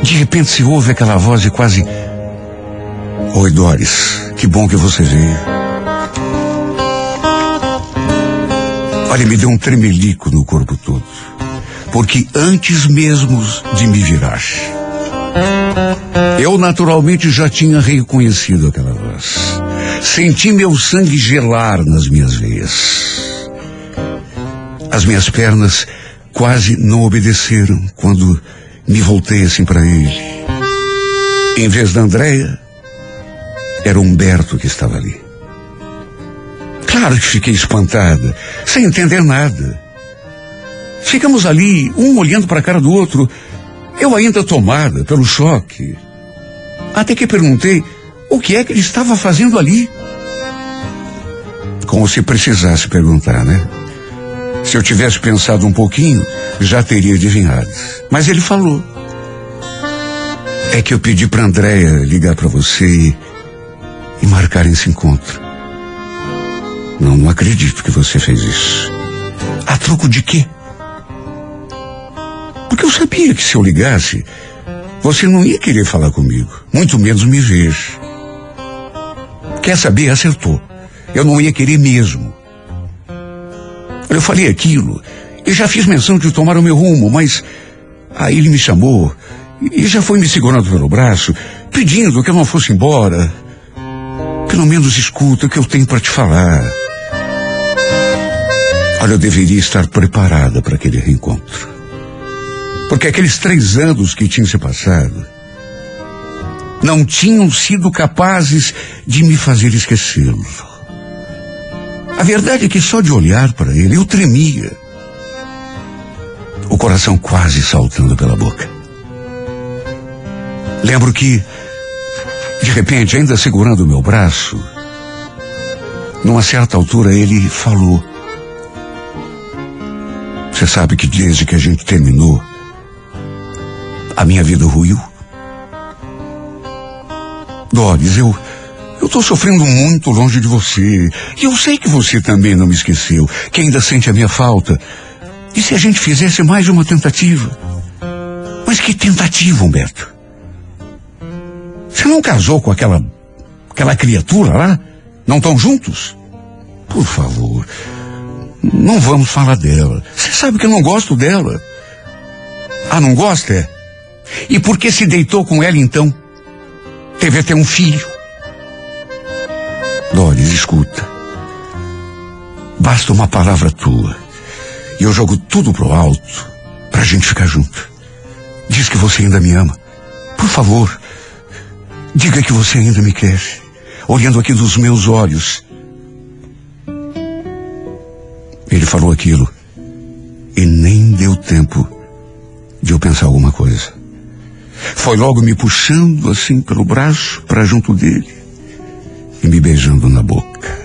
S2: De repente se ouve aquela voz e quase. Oi, Doris, que bom que você veio. Olha, me deu um tremelico no corpo todo. Porque antes mesmo de me virar, eu naturalmente já tinha reconhecido aquela voz. Senti meu sangue gelar nas minhas veias. As minhas pernas quase não obedeceram quando me voltei assim para ele. Em vez da Andréia, era Humberto que estava ali. Claro que fiquei espantada, sem entender nada. Ficamos ali, um olhando para a cara do outro, eu ainda tomada pelo choque. Até que perguntei o que é que ele estava fazendo ali? Como se precisasse perguntar, né? Se eu tivesse pensado um pouquinho, já teria adivinhado. Mas ele falou. É que eu pedi pra Andréia ligar pra você e, e marcar esse encontro. Não, não acredito que você fez isso. A troco de quê? Porque eu sabia que se eu ligasse, você não ia querer falar comigo, muito menos me ver. Quer saber? Acertou. Eu não ia querer mesmo. Eu falei aquilo e já fiz menção de tomar o meu rumo, mas aí ele me chamou e já foi me segurando pelo braço, pedindo que eu não fosse embora. Pelo menos escuta o que eu tenho para te falar. Olha, eu deveria estar preparada para aquele reencontro. Porque aqueles três anos que tinham se passado não tinham sido capazes de me fazer esquecê-lo. A verdade é que só de olhar para ele eu tremia. O coração quase saltando pela boca. Lembro que, de repente, ainda segurando o meu braço, numa certa altura ele falou: Você sabe que desde que a gente terminou, a minha vida ruiu? Doris, eu. Eu tô sofrendo muito longe de você. E eu sei que você também não me esqueceu, que ainda sente a minha falta. E se a gente fizesse mais uma tentativa? Mas que tentativa, Humberto? Você não casou com aquela. aquela criatura lá? Não estão juntos? Por favor. Não vamos falar dela. Você sabe que eu não gosto dela. Ah, não gosta? É? E por que se deitou com ela então? Teve até um filho. Doris, escuta. Basta uma palavra tua. E eu jogo tudo pro alto pra gente ficar junto. Diz que você ainda me ama. Por favor, diga que você ainda me quer. Olhando aqui nos meus olhos. Ele falou aquilo. E nem deu tempo de eu pensar alguma coisa. Foi logo me puxando assim pelo braço para junto dele e me beijando na boca.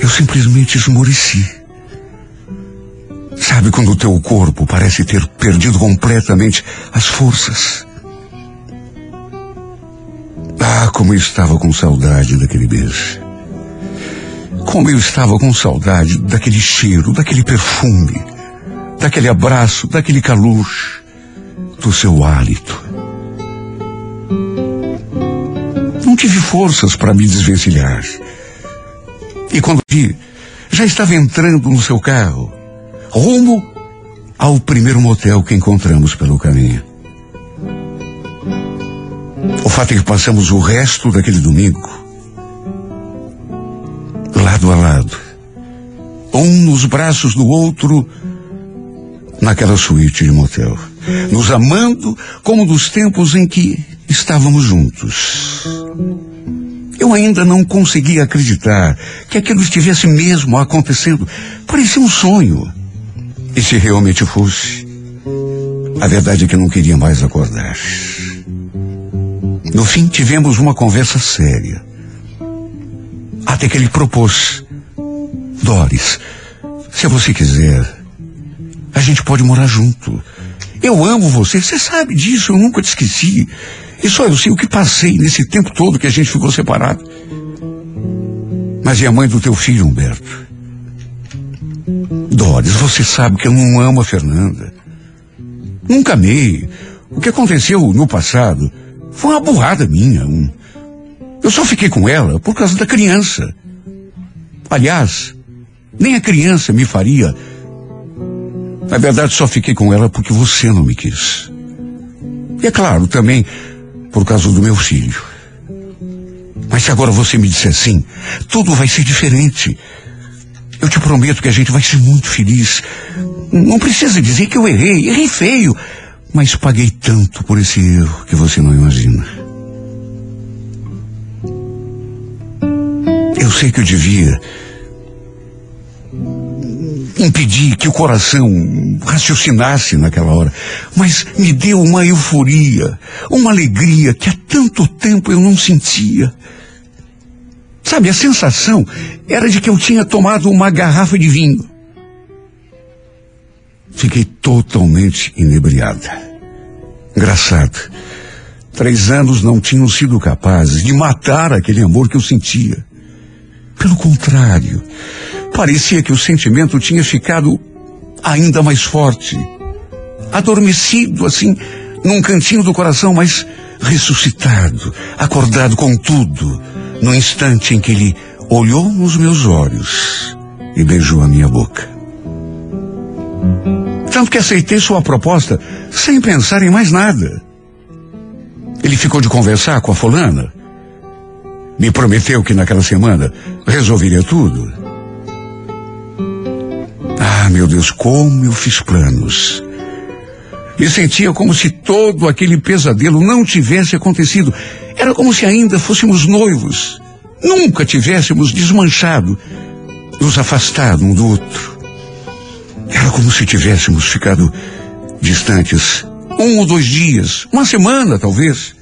S2: Eu simplesmente esmoreci. Sabe quando o teu corpo parece ter perdido completamente as forças? Ah, como eu estava com saudade daquele beijo. Como eu estava com saudade daquele cheiro, daquele perfume, daquele abraço, daquele calor, do seu hálito. Não tive forças para me desvencilhar. E quando vi, já estava entrando no seu carro, rumo ao primeiro motel que encontramos pelo caminho. O fato é que passamos o resto daquele domingo lado a lado, um nos braços do outro, naquela suíte de motel, nos amando como nos tempos em que estávamos juntos. Eu ainda não conseguia acreditar que aquilo estivesse mesmo acontecendo. Parecia um sonho. E se realmente fosse, a verdade é que não queria mais acordar. No fim, tivemos uma conversa séria. Até que ele propôs: Doris, se você quiser, a gente pode morar junto. Eu amo você, você sabe disso, eu nunca te esqueci. E só eu sei o que passei nesse tempo todo que a gente ficou separado. Mas e a mãe do teu filho, Humberto? Doris, você sabe que eu não amo a Fernanda. Nunca amei. O que aconteceu no passado foi uma burrada minha. Eu só fiquei com ela por causa da criança. Aliás, nem a criança me faria. Na verdade, só fiquei com ela porque você não me quis. E é claro, também por causa do meu filho. Mas se agora você me disser sim, tudo vai ser diferente. Eu te prometo que a gente vai ser muito feliz. Não precisa dizer que eu errei, errei feio. Mas paguei tanto por esse erro que você não imagina. Eu sei que eu devia impedir que o coração raciocinasse naquela hora, mas me deu uma euforia, uma alegria que há tanto tempo eu não sentia. Sabe, a sensação era de que eu tinha tomado uma garrafa de vinho. Fiquei totalmente inebriada. Engraçado. Três anos não tinham sido capazes de matar aquele amor que eu sentia. Pelo contrário, parecia que o sentimento tinha ficado ainda mais forte. Adormecido, assim, num cantinho do coração, mas ressuscitado, acordado com tudo, no instante em que ele olhou nos meus olhos e beijou a minha boca. Tanto que aceitei sua proposta sem pensar em mais nada. Ele ficou de conversar com a fulana. Me prometeu que naquela semana resolveria tudo. Ah, meu Deus, como eu fiz planos. E sentia como se todo aquele pesadelo não tivesse acontecido. Era como se ainda fôssemos noivos. Nunca tivéssemos desmanchado, nos afastado um do outro. Era como se tivéssemos ficado distantes um ou dois dias, uma semana talvez,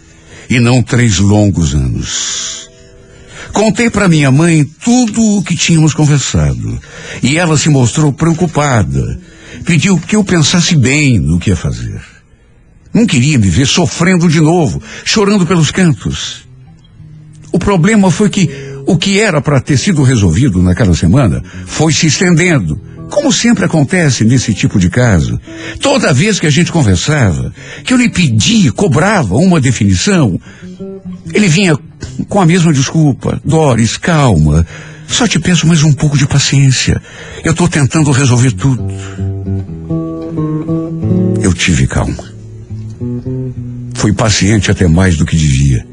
S2: e não três longos anos. Contei para minha mãe tudo o que tínhamos conversado, e ela se mostrou preocupada. Pediu que eu pensasse bem no que ia fazer. Não queria me ver sofrendo de novo, chorando pelos cantos. O problema foi que o que era para ter sido resolvido naquela semana foi se estendendo, como sempre acontece nesse tipo de caso. Toda vez que a gente conversava, que eu lhe pedia, cobrava uma definição, ele vinha com a mesma desculpa. Doris, calma. Só te peço mais um pouco de paciência. Eu estou tentando resolver tudo. Eu tive calma. Fui paciente até mais do que devia.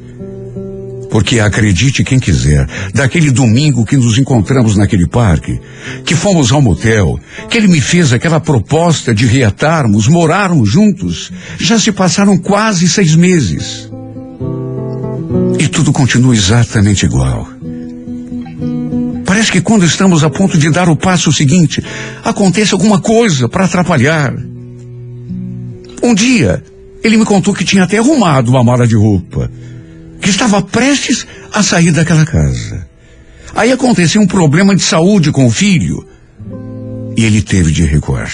S2: Porque acredite quem quiser, daquele domingo que nos encontramos naquele parque, que fomos ao motel, que ele me fez aquela proposta de reatarmos, morarmos juntos, já se passaram quase seis meses. E tudo continua exatamente igual. Parece que quando estamos a ponto de dar o passo seguinte, acontece alguma coisa para atrapalhar. Um dia, ele me contou que tinha até arrumado uma mala de roupa, que estava prestes a sair daquela casa. Aí aconteceu um problema de saúde com o filho e ele teve de recuar.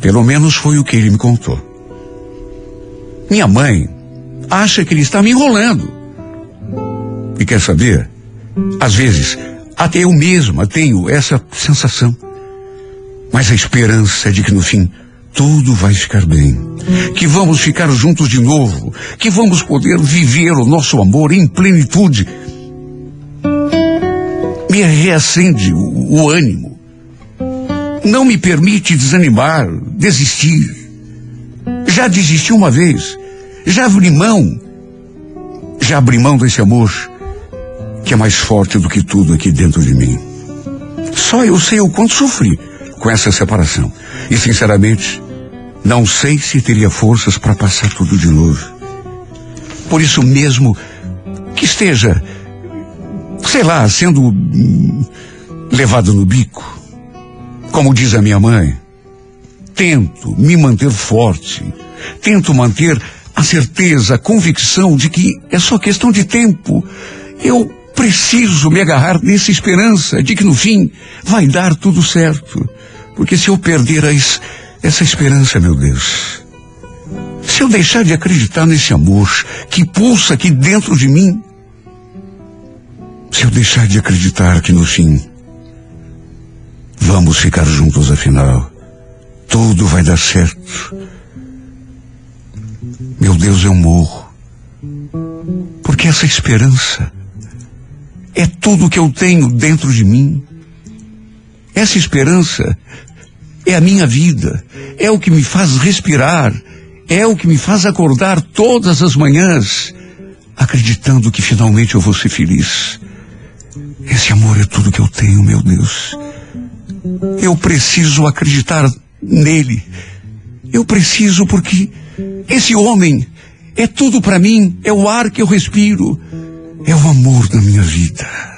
S2: Pelo menos foi o que ele me contou. Minha mãe acha que ele está me enrolando. E quer saber? Às vezes, até eu mesma tenho essa sensação. Mas a esperança é de que no fim tudo vai ficar bem. Que vamos ficar juntos de novo. Que vamos poder viver o nosso amor em plenitude. Me reacende o, o ânimo. Não me permite desanimar, desistir. Já desisti uma vez. Já abri mão. Já abri mão desse amor que é mais forte do que tudo aqui dentro de mim. Só eu sei o quanto sofri com essa separação. E, sinceramente, não sei se teria forças para passar tudo de novo. Por isso mesmo que esteja, sei lá, sendo levado no bico. Como diz a minha mãe, tento me manter forte, tento manter a certeza, a convicção de que é só questão de tempo. Eu preciso me agarrar nessa esperança de que no fim vai dar tudo certo. Porque se eu perder essa esperança, meu Deus, se eu deixar de acreditar nesse amor que pulsa aqui dentro de mim, se eu deixar de acreditar que no fim vamos ficar juntos afinal, tudo vai dar certo. Meu Deus, eu morro. Porque essa esperança é tudo que eu tenho dentro de mim. Essa esperança é a minha vida, é o que me faz respirar, é o que me faz acordar todas as manhãs, acreditando que finalmente eu vou ser feliz. Esse amor é tudo que eu tenho, meu Deus. Eu preciso acreditar nele. Eu preciso porque esse homem é tudo para mim, é o ar que eu respiro, é o amor da minha vida.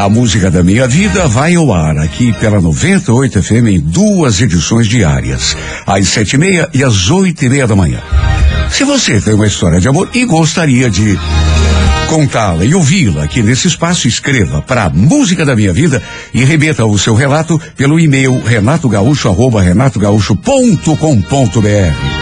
S2: A música da minha vida vai ao ar aqui pela 98 FM em duas edições diárias, às sete e meia e às oito e meia da manhã. Se você tem uma história de amor e gostaria de contá-la e ouvi-la aqui nesse espaço, escreva para a Música da Minha Vida e remeta o seu relato pelo e-mail renatogaúcho arroba renatogaúcho.com.br.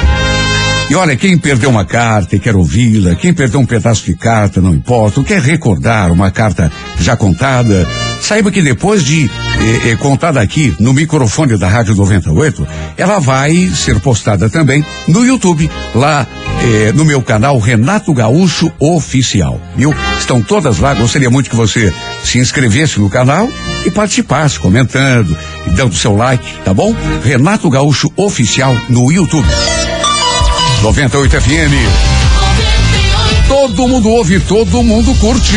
S2: E olha, quem perdeu uma carta e quer ouvi-la, quem perdeu um pedaço de carta, não importa, quer recordar uma carta já contada, saiba que depois de eh, eh, contada aqui no microfone da Rádio 98, ela vai ser postada também no YouTube, lá eh, no meu canal Renato Gaúcho Oficial, viu? Estão todas lá, gostaria muito que você se inscrevesse no canal e participasse, comentando e dando seu like, tá bom? Renato Gaúcho Oficial no YouTube. 98 FM. Todo mundo ouve, todo mundo curte.